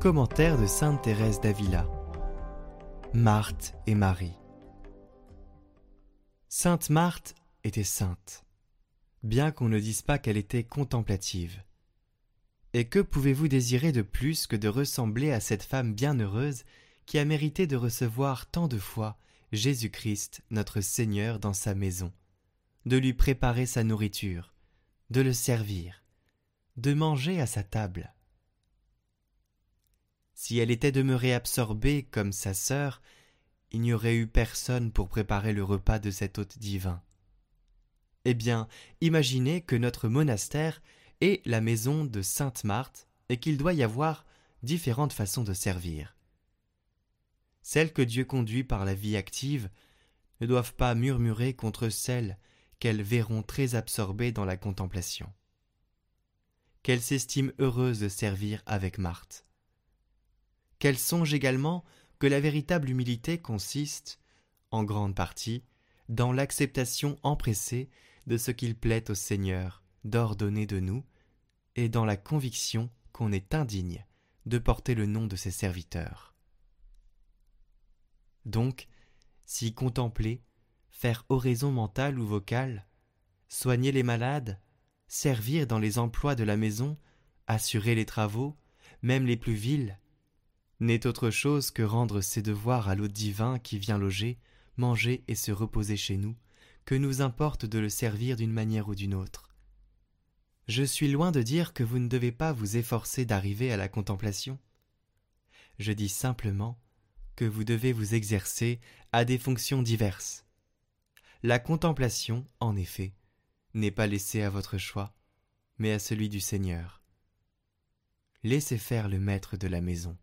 Commentaire de Sainte Thérèse d'Avila. Marthe et Marie. Sainte Marthe était sainte, bien qu'on ne dise pas qu'elle était contemplative. Et que pouvez-vous désirer de plus que de ressembler à cette femme bienheureuse qui a mérité de recevoir tant de fois Jésus-Christ notre Seigneur dans sa maison, de lui préparer sa nourriture, de le servir, de manger à sa table. Si elle était demeurée absorbée comme sa sœur, il n'y aurait eu personne pour préparer le repas de cet hôte divin. Eh bien, imaginez que notre monastère est la maison de Sainte Marthe et qu'il doit y avoir différentes façons de servir. Celles que Dieu conduit par la vie active ne doivent pas murmurer contre celles qu'elles verront très absorbées dans la contemplation. Qu'elles s'estiment heureuses de servir avec Marthe. Qu'elles songent également que la véritable humilité consiste, en grande partie, dans l'acceptation empressée de ce qu'il plaît au Seigneur d'ordonner de nous, et dans la conviction qu'on est indigne de porter le nom de ses serviteurs. Donc, si contempler, faire oraison mentale ou vocale, soigner les malades, servir dans les emplois de la maison, assurer les travaux, même les plus vils, n'est autre chose que rendre ses devoirs à l'hôte divin qui vient loger, manger et se reposer chez nous, que nous importe de le servir d'une manière ou d'une autre. Je suis loin de dire que vous ne devez pas vous efforcer d'arriver à la contemplation. Je dis simplement que vous devez vous exercer à des fonctions diverses. La contemplation, en effet, n'est pas laissée à votre choix, mais à celui du Seigneur. Laissez faire le maître de la maison.